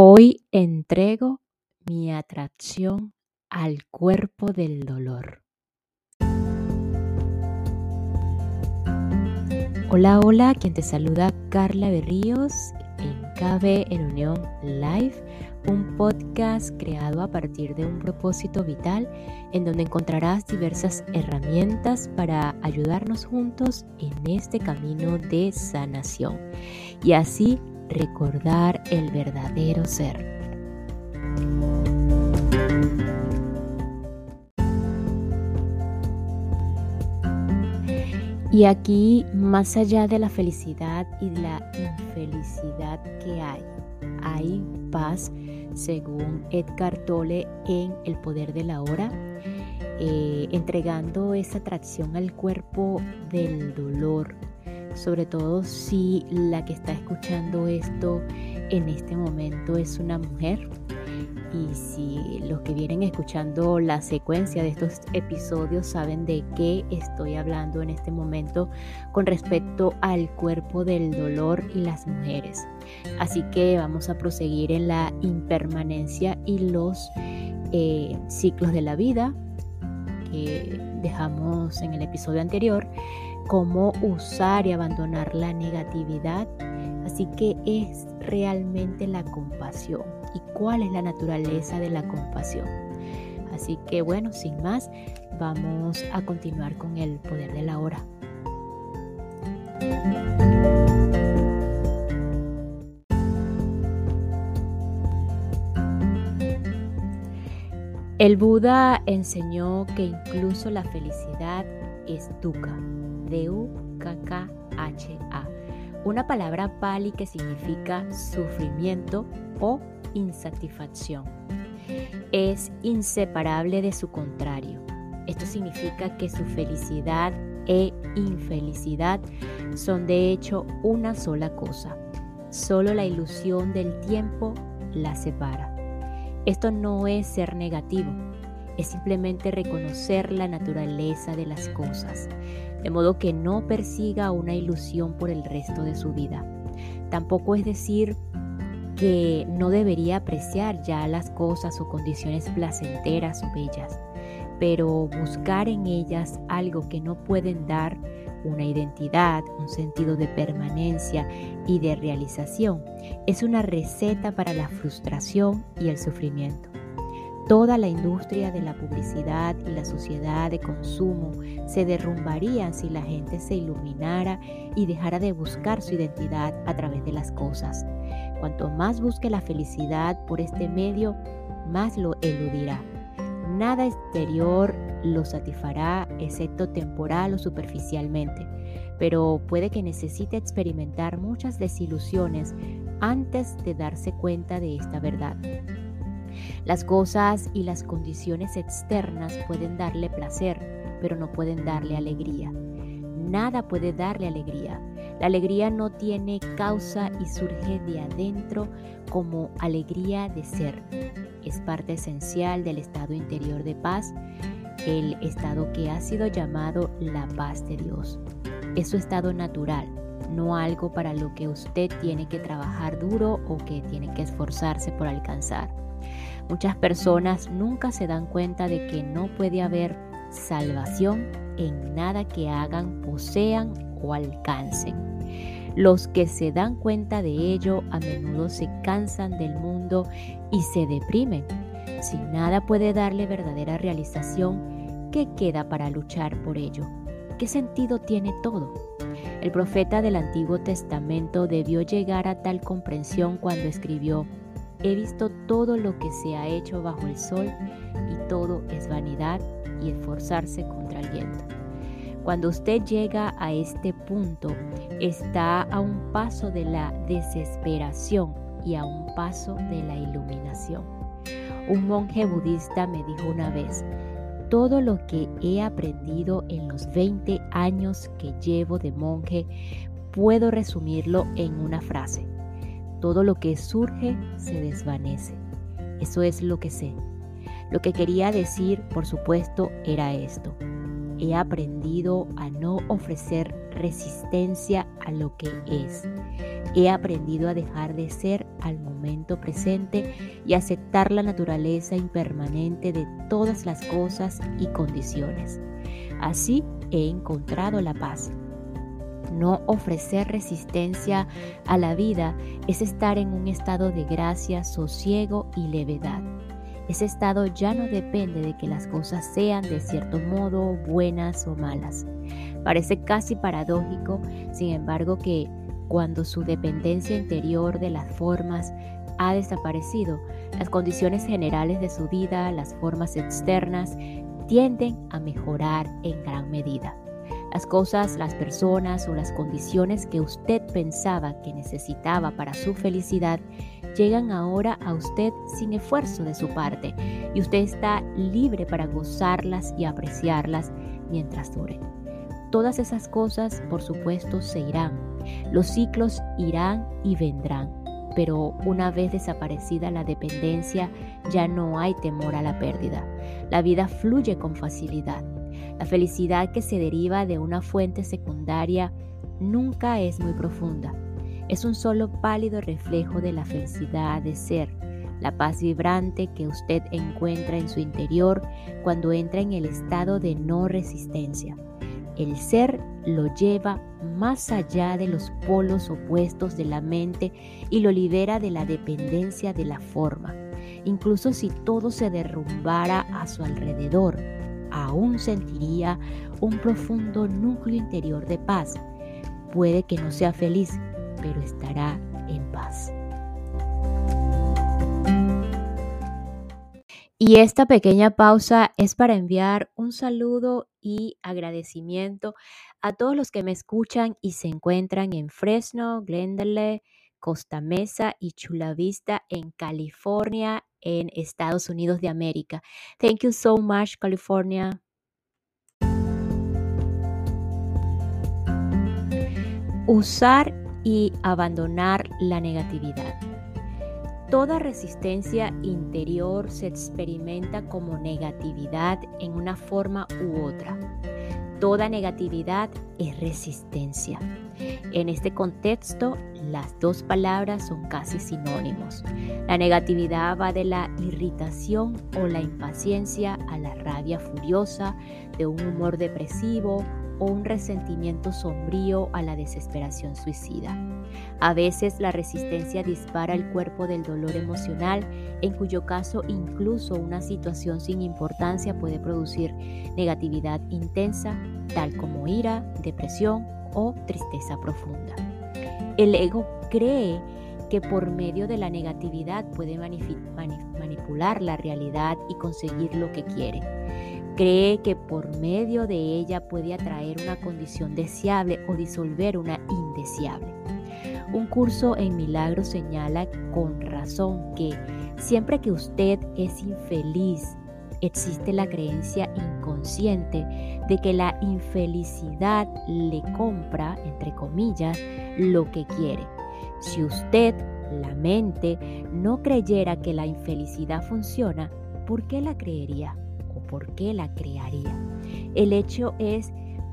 Hoy entrego mi atracción al cuerpo del dolor. Hola, hola, quien te saluda Carla Berríos en KB en Unión Live, un podcast creado a partir de un propósito vital en donde encontrarás diversas herramientas para ayudarnos juntos en este camino de sanación y así recordar el verdadero ser. Y aquí, más allá de la felicidad y la infelicidad que hay, hay paz, según Edgar Tolle en El Poder de la Hora, eh, entregando esa atracción al cuerpo del dolor, sobre todo si la que está escuchando esto en este momento es una mujer. Y si los que vienen escuchando la secuencia de estos episodios saben de qué estoy hablando en este momento con respecto al cuerpo del dolor y las mujeres. Así que vamos a proseguir en la impermanencia y los eh, ciclos de la vida que dejamos en el episodio anterior cómo usar y abandonar la negatividad. Así que es realmente la compasión y cuál es la naturaleza de la compasión. Así que bueno, sin más, vamos a continuar con el poder de la hora. El Buda enseñó que incluso la felicidad es dukkha, D-U-K-K-H-A, una palabra pali que significa sufrimiento o insatisfacción. Es inseparable de su contrario. Esto significa que su felicidad e infelicidad son de hecho una sola cosa. Solo la ilusión del tiempo la separa. Esto no es ser negativo, es simplemente reconocer la naturaleza de las cosas, de modo que no persiga una ilusión por el resto de su vida. Tampoco es decir que no debería apreciar ya las cosas o condiciones placenteras o bellas, pero buscar en ellas algo que no pueden dar una identidad, un sentido de permanencia y de realización, es una receta para la frustración y el sufrimiento. Toda la industria de la publicidad y la sociedad de consumo se derrumbarían si la gente se iluminara y dejara de buscar su identidad a través de las cosas. Cuanto más busque la felicidad por este medio, más lo eludirá. Nada exterior lo satisfará excepto temporal o superficialmente, pero puede que necesite experimentar muchas desilusiones antes de darse cuenta de esta verdad. Las cosas y las condiciones externas pueden darle placer, pero no pueden darle alegría. Nada puede darle alegría. La alegría no tiene causa y surge de adentro como alegría de ser. Es parte esencial del estado interior de paz, el estado que ha sido llamado la paz de Dios. Es su estado natural, no algo para lo que usted tiene que trabajar duro o que tiene que esforzarse por alcanzar. Muchas personas nunca se dan cuenta de que no puede haber salvación en nada que hagan, posean o alcancen. Los que se dan cuenta de ello a menudo se cansan del mundo y se deprimen. Si nada puede darle verdadera realización, ¿qué queda para luchar por ello? ¿Qué sentido tiene todo? El profeta del Antiguo Testamento debió llegar a tal comprensión cuando escribió, He visto todo lo que se ha hecho bajo el sol y todo es vanidad y esforzarse contra el viento. Cuando usted llega a este punto, está a un paso de la desesperación y a un paso de la iluminación. Un monje budista me dijo una vez, todo lo que he aprendido en los 20 años que llevo de monje, puedo resumirlo en una frase. Todo lo que surge se desvanece. Eso es lo que sé. Lo que quería decir, por supuesto, era esto. He aprendido a no ofrecer resistencia a lo que es. he aprendido a dejar de ser al momento presente y aceptar la naturaleza impermanente de todas las cosas y condiciones. Así he encontrado la paz. No ofrecer resistencia a la vida es estar en un estado de gracia, sosiego y levedad. Ese estado ya no depende de que las cosas sean de cierto modo buenas o malas. Parece casi paradójico, sin embargo, que cuando su dependencia interior de las formas ha desaparecido, las condiciones generales de su vida, las formas externas, tienden a mejorar en gran medida. Las cosas, las personas o las condiciones que usted pensaba que necesitaba para su felicidad llegan ahora a usted sin esfuerzo de su parte y usted está libre para gozarlas y apreciarlas mientras duren. Todas esas cosas, por supuesto, se irán. Los ciclos irán y vendrán, pero una vez desaparecida la dependencia, ya no hay temor a la pérdida. La vida fluye con facilidad. La felicidad que se deriva de una fuente secundaria nunca es muy profunda. Es un solo pálido reflejo de la felicidad de ser, la paz vibrante que usted encuentra en su interior cuando entra en el estado de no resistencia. El ser lo lleva más allá de los polos opuestos de la mente y lo libera de la dependencia de la forma. Incluso si todo se derrumbara a su alrededor, aún sentiría un profundo núcleo interior de paz. Puede que no sea feliz, pero estará en paz. Y esta pequeña pausa es para enviar un saludo y agradecimiento a todos los que me escuchan y se encuentran en Fresno, Glendale, Costa Mesa y Chula Vista en California, en Estados Unidos de América. Thank you so much, California. Usar y abandonar la negatividad. Toda resistencia interior se experimenta como negatividad en una forma u otra. Toda negatividad es resistencia. En este contexto, las dos palabras son casi sinónimos. La negatividad va de la irritación o la impaciencia a la rabia furiosa, de un humor depresivo o un resentimiento sombrío a la desesperación suicida. A veces la resistencia dispara el cuerpo del dolor emocional, en cuyo caso incluso una situación sin importancia puede producir negatividad intensa, tal como ira, depresión o tristeza profunda. El ego cree que por medio de la negatividad puede manipular la realidad y conseguir lo que quiere. Cree que por medio de ella puede atraer una condición deseable o disolver una indeseable. Un curso en milagros señala con razón que siempre que usted es infeliz, existe la creencia inconsciente de que la infelicidad le compra, entre comillas, lo que quiere. Si usted, la mente, no creyera que la infelicidad funciona, ¿por qué la creería? por qué la crearía. El hecho es,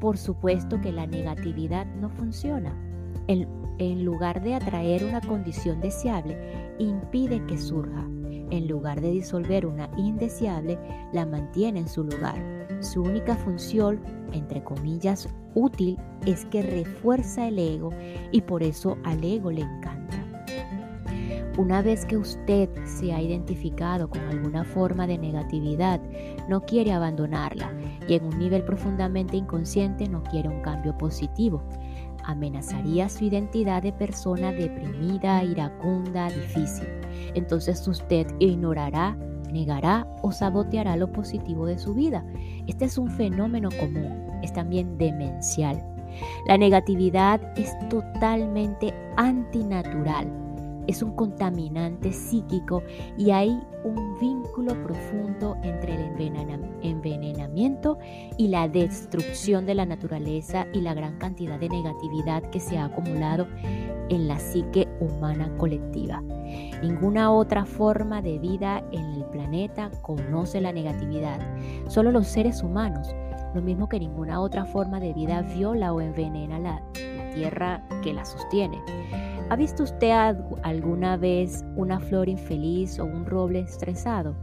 por supuesto, que la negatividad no funciona. En, en lugar de atraer una condición deseable, impide que surja. En lugar de disolver una indeseable, la mantiene en su lugar. Su única función, entre comillas, útil, es que refuerza el ego y por eso al ego le encanta. Una vez que usted se ha identificado con alguna forma de negatividad, no quiere abandonarla y en un nivel profundamente inconsciente no quiere un cambio positivo. Amenazaría su identidad de persona deprimida, iracunda, difícil. Entonces usted ignorará, negará o saboteará lo positivo de su vida. Este es un fenómeno común, es también demencial. La negatividad es totalmente antinatural es un contaminante psíquico y hay un vínculo profundo entre el envenenamiento y la destrucción de la naturaleza y la gran cantidad de negatividad que se ha acumulado en la psique humana colectiva. Ninguna otra forma de vida en el planeta conoce la negatividad, solo los seres humanos, lo mismo que ninguna otra forma de vida viola o envenena la, tierra que la sostiene. ¿Ha visto usted alguna vez una flor infeliz o un roble estresado?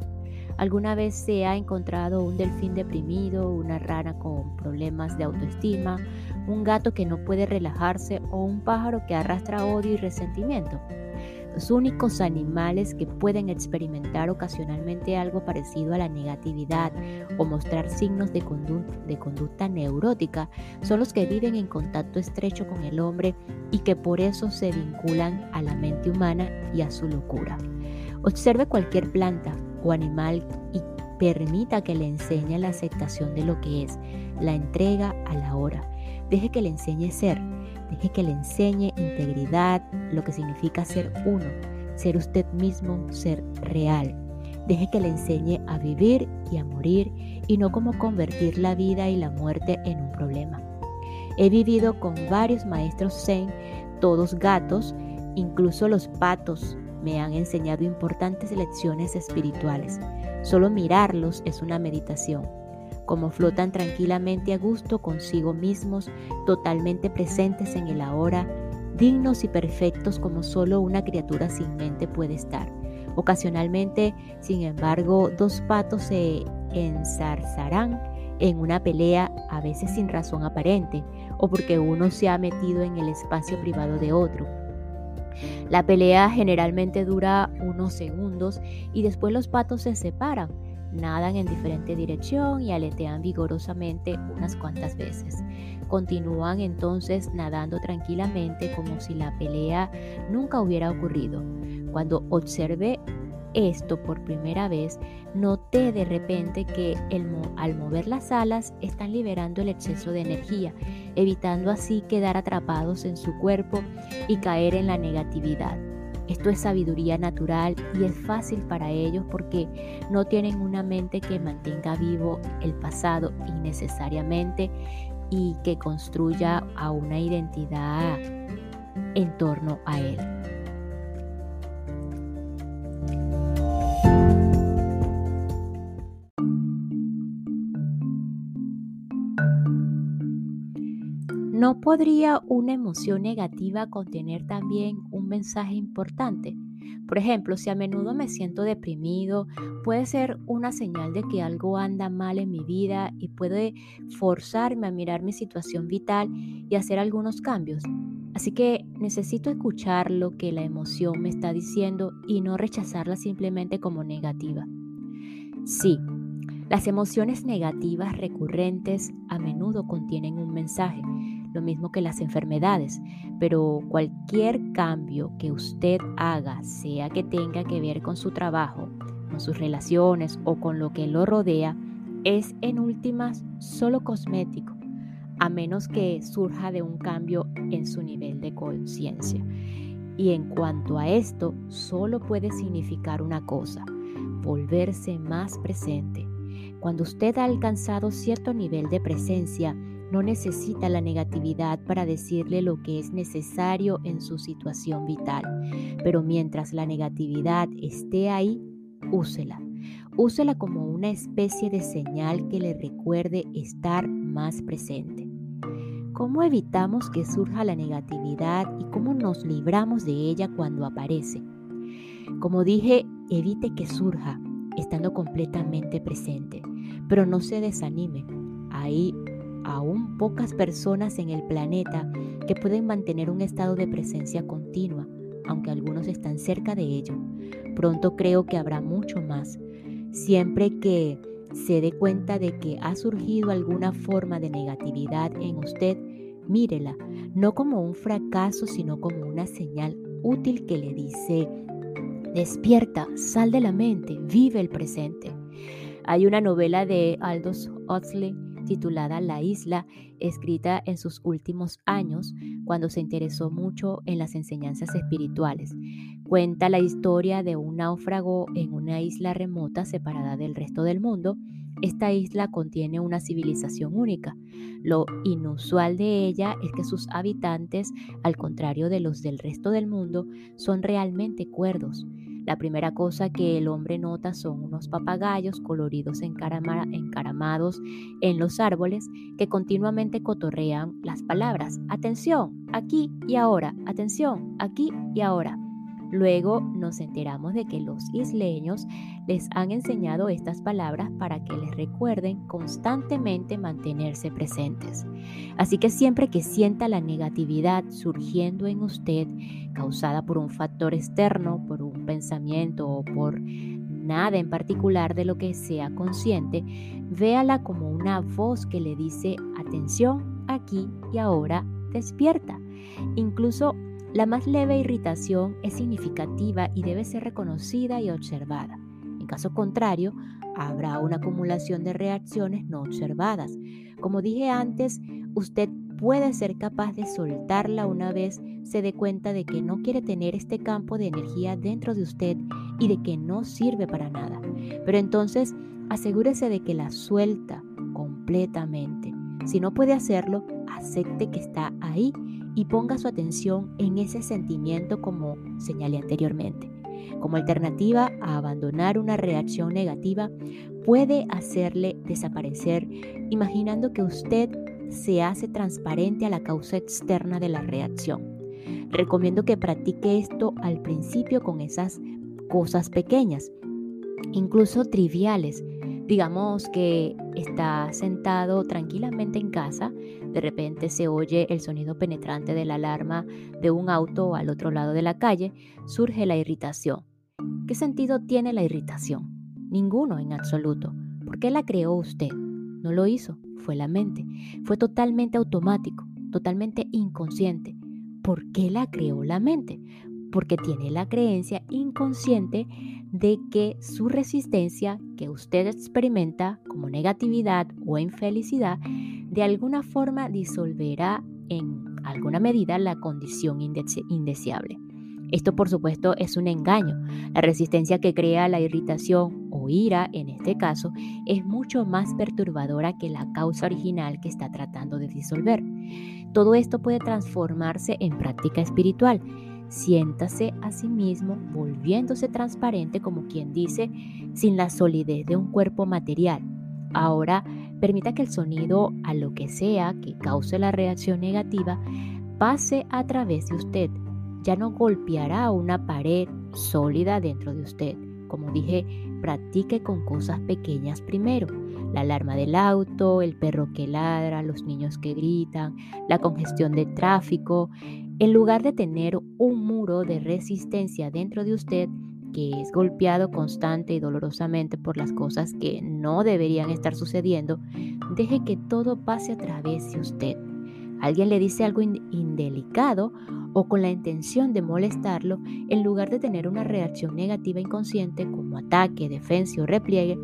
¿Alguna vez se ha encontrado un delfín deprimido, una rana con problemas de autoestima, un gato que no puede relajarse o un pájaro que arrastra odio y resentimiento? Los únicos animales que pueden experimentar ocasionalmente algo parecido a la negatividad o mostrar signos de, conducta neurótica son los que viven en contacto estrecho con el hombre y que por eso se vinculan a la mente humana y a su locura. Observe cualquier planta o animal y permita que le enseñe la aceptación de lo que es, la entrega a la hora. Deje que le enseñe ser Deje que le enseñe integridad, lo que significa ser uno, ser usted mismo, ser real. Deje que le enseñe a vivir y a morir y no como convertir la vida y la muerte en un problema. He vivido con varios maestros zen, todos gatos, incluso los patos me han enseñado importantes lecciones espirituales. Solo mirarlos es una meditación como flotan tranquilamente a gusto consigo mismos, totalmente presentes en el ahora, dignos y perfectos como solo una criatura sin mente puede estar. Ocasionalmente, sin embargo, dos patos se ensarzarán en una pelea, a veces sin razón aparente, o porque uno se ha metido en el espacio privado de otro. La pelea generalmente dura unos segundos y después los patos se separan, nadan en diferente dirección y aletean vigorosamente unas cuantas veces. Continúan entonces nadando tranquilamente como si la pelea nunca hubiera ocurrido. Cuando observé esto por primera vez, noté de repente que al mover las alas están liberando el exceso de energía, evitando así quedar atrapados en su cuerpo y caer en la negatividad. Esto es sabiduría natural y es fácil para ellos porque no tienen una mente que mantenga vivo el pasado innecesariamente y que construya a una identidad en torno a él. ¿No podría una emoción negativa contener también un mensaje importante? Por ejemplo, si a menudo me siento deprimido, puede ser una señal de que algo anda mal en mi vida y puede forzarme a mirar mi situación vital y hacer algunos cambios. Así que necesito escuchar lo que la emoción me está diciendo y no rechazarla simplemente como negativa. Sí, las emociones negativas recurrentes a menudo contienen un mensaje lo mismo que las enfermedades, pero cualquier cambio que usted haga, sea que tenga que ver con su trabajo, con sus relaciones o con lo que lo rodea, es en últimas solo cosmético, a menos que surja de un cambio en su nivel de conciencia. Y en cuanto a esto, solo puede significar una cosa, volverse más presente. Cuando usted ha alcanzado cierto nivel de presencia, no necesita la negatividad para decirle lo que es necesario en su situación vital. Pero mientras la negatividad esté ahí, úsela. Úsela como una especie de señal que le recuerde estar más presente. ¿Cómo evitamos que surja la negatividad y cómo nos libramos de ella cuando aparece? Como dije, evite que surja estando completamente presente, pero no se desanime. Ahí aún pocas personas en el planeta que pueden mantener un estado de presencia continua, aunque algunos están cerca de ello. Pronto creo que habrá mucho más. Siempre que se dé cuenta de que ha surgido alguna forma de negatividad en usted, mírela, no como un fracaso, sino como una señal útil que le dice, despierta, sal de la mente, vive el presente. Hay una novela de Aldous Huxley titulada La isla, escrita en sus últimos años cuando se interesó mucho en las enseñanzas espirituales. Cuenta la historia de un náufrago en una isla remota separada del resto del mundo. Esta isla contiene una civilización única. Lo inusual de ella es que sus habitantes, al contrario de los del resto del mundo, son realmente cuerdos. La primera cosa que el hombre nota son unos papagayos coloridos encaramados en los árboles que continuamente cotorrean las palabras. Atención, aquí y ahora. Atención, aquí y ahora. Luego nos enteramos de que los isleños les han enseñado estas palabras para que les recuerden constantemente mantenerse presentes. Así que siempre que sienta la negatividad surgiendo en usted, causada por un factor externo, por un pensamiento o por nada en particular de lo que sea consciente, véala como una voz que le dice, atención, aquí y ahora, despierta. Incluso la más leve irritación es significativa y debe ser reconocida y observada. En caso contrario, habrá una acumulación de reacciones no observadas. Como dije antes, usted puede ser capaz de soltarla una vez se dé cuenta de que no quiere tener este campo de energía dentro de usted y de que no sirve para nada. Pero entonces asegúrese de que la suelta completamente. Si no puede hacerlo, acepte que está ahí y ponga su atención en ese sentimiento como señalé anteriormente. Como alternativa a abandonar una reacción negativa, puede hacerle desaparecer imaginando que usted se hace transparente a la causa externa de la reacción. Recomiendo que practique esto al principio con esas cosas pequeñas, incluso triviales, Digamos que está sentado tranquilamente en casa, de repente se oye el sonido penetrante de la alarma de un auto al otro lado de la calle, surge la irritación. ¿Qué sentido tiene la irritación? Ninguno en absoluto. ¿Por qué la creó usted? No lo hizo, fue la mente. Fue totalmente automático, totalmente inconsciente. ¿Por qué la creó la mente? Porque tiene la creencia inconsciente de que su resistencia que usted experimenta como negatividad o infelicidad de alguna forma disolverá en alguna medida la condición indeseable. Esto por supuesto es un engaño. La resistencia que crea la irritación o ira en este caso es mucho más perturbadora que la causa original que está tratando de disolver. Todo esto puede transformarse en práctica espiritual Siéntase a sí mismo volviéndose transparente como quien dice, sin la solidez de un cuerpo material. Ahora permita que el sonido, a lo que sea que cause la reacción negativa, pase a través de usted. Ya no golpeará una pared sólida dentro de usted. Como dije, practique con cosas pequeñas primero. La alarma del auto, el perro que ladra, los niños que gritan, la congestión de tráfico, en lugar de tener un muro de resistencia dentro de usted que es golpeado constante y dolorosamente por las cosas que no deberían estar sucediendo, deje que todo pase a través de usted. Alguien le dice algo indelicado o con la intención de molestarlo, en lugar de tener una reacción negativa inconsciente como ataque, defensa o repliegue,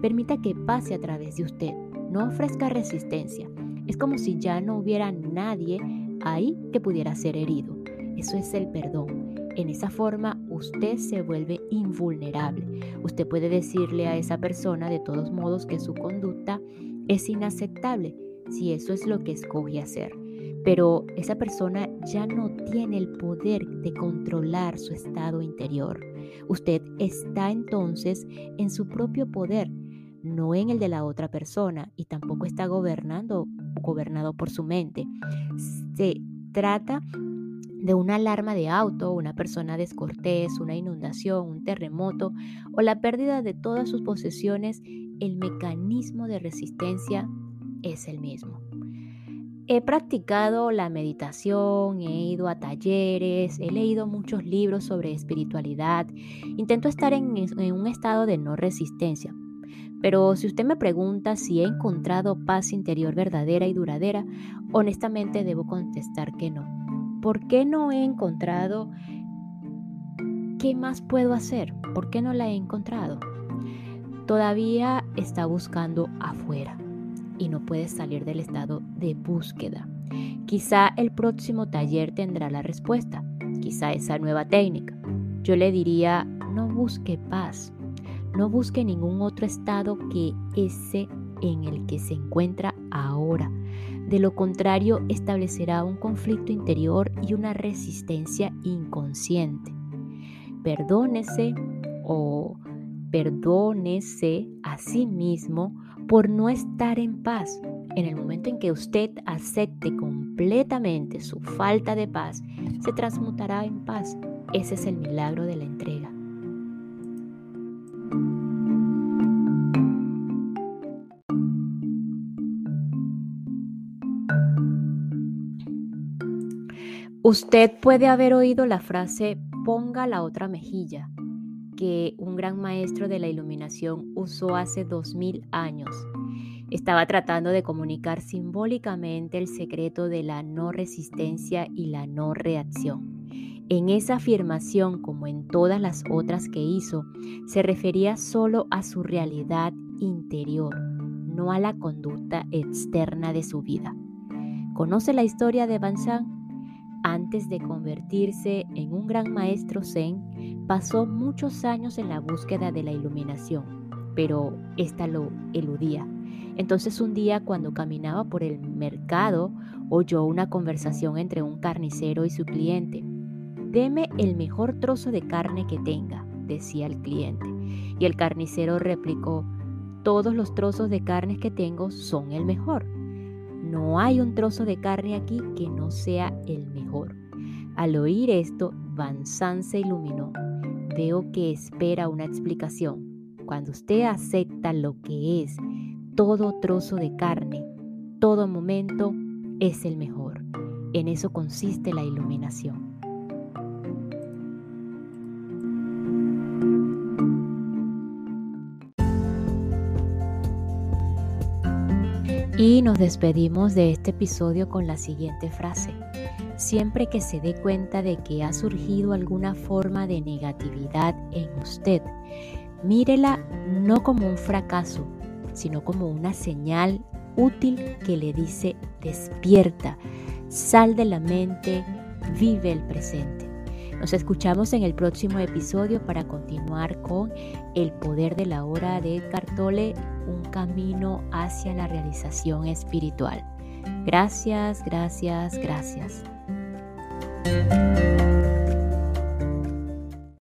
permita que pase a través de usted. No ofrezca resistencia. Es como si ya no hubiera nadie ahí que pudiera ser herido. Eso es el perdón. En esa forma usted se vuelve invulnerable. Usted puede decirle a esa persona de todos modos que su conducta es inaceptable si eso es lo que escoge hacer. Pero esa persona ya no tiene el poder de controlar su estado interior. Usted está entonces en su propio poder, no en el de la otra persona y tampoco está gobernando gobernado por su mente. Se trata de una alarma de auto, una persona descortés, una inundación, un terremoto o la pérdida de todas sus posesiones, el mecanismo de resistencia es el mismo. He practicado la meditación, he ido a talleres, he leído muchos libros sobre espiritualidad, intento estar en, en un estado de no resistencia, pero si usted me pregunta si he encontrado paz interior verdadera y duradera, honestamente debo contestar que no. ¿Por qué no he encontrado? ¿Qué más puedo hacer? ¿Por qué no la he encontrado? Todavía está buscando afuera y no puede salir del estado de búsqueda. Quizá el próximo taller tendrá la respuesta, quizá esa nueva técnica. Yo le diría, no busque paz, no busque ningún otro estado que ese en el que se encuentra ahora. De lo contrario, establecerá un conflicto interior y una resistencia inconsciente. perdónese o perdónese a sí mismo por no estar en paz. En el momento en que usted acepte completamente su falta de paz, se transmutará en paz. Ese es el milagro de la entrega. Usted puede haber oído la frase ponga la otra mejilla, que un gran maestro de la iluminación usó hace dos mil años. Estaba tratando de comunicar simbólicamente el secreto de la no resistencia y la no reacción. En esa afirmación, como en todas las otras que hizo, se refería solo a su realidad interior, no a la conducta externa de su vida. ¿Conoce la historia de Banzan? Antes de convertirse en un gran maestro zen, pasó muchos años en la búsqueda de la iluminación, pero ésta lo eludía. Entonces un día cuando caminaba por el mercado, oyó una conversación entre un carnicero y su cliente. Deme el mejor trozo de carne que tenga, decía el cliente. Y el carnicero replicó, todos los trozos de carne que tengo son el mejor. No hay un trozo de carne aquí que no sea el mejor. Al oír esto, Van San se iluminó. Veo que espera una explicación. Cuando usted acepta lo que es, todo trozo de carne, todo momento es el mejor. En eso consiste la iluminación. Y nos despedimos de este episodio con la siguiente frase. Siempre que se dé cuenta de que ha surgido alguna forma de negatividad en usted, mírela no como un fracaso, sino como una señal útil que le dice despierta, sal de la mente, vive el presente. Nos escuchamos en el próximo episodio para continuar con El poder de la hora de Cartole, un camino hacia la realización espiritual. Gracias, gracias, gracias.